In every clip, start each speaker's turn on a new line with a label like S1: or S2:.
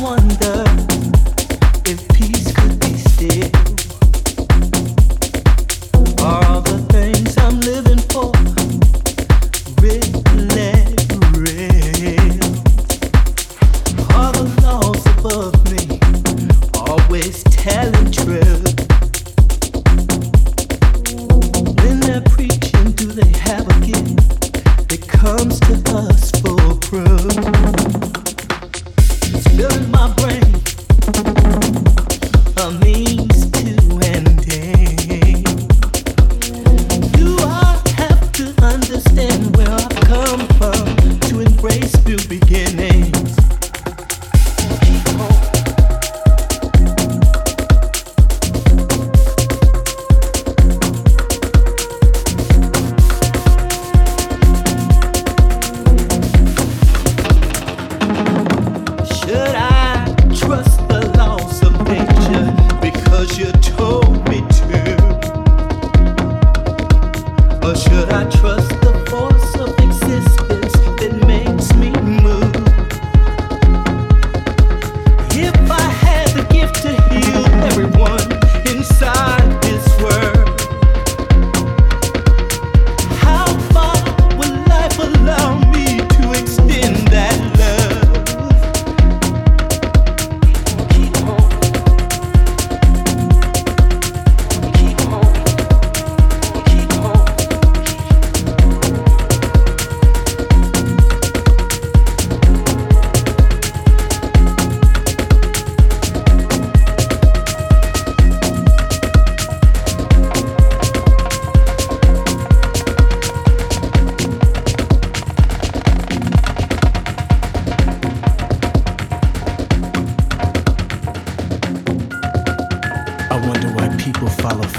S1: wonder.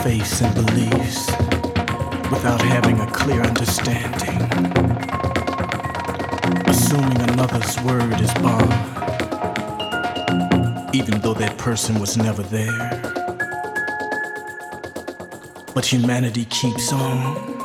S1: Faiths and beliefs without having a clear understanding. Assuming another's word is bond, even though that person was never there. But humanity keeps. On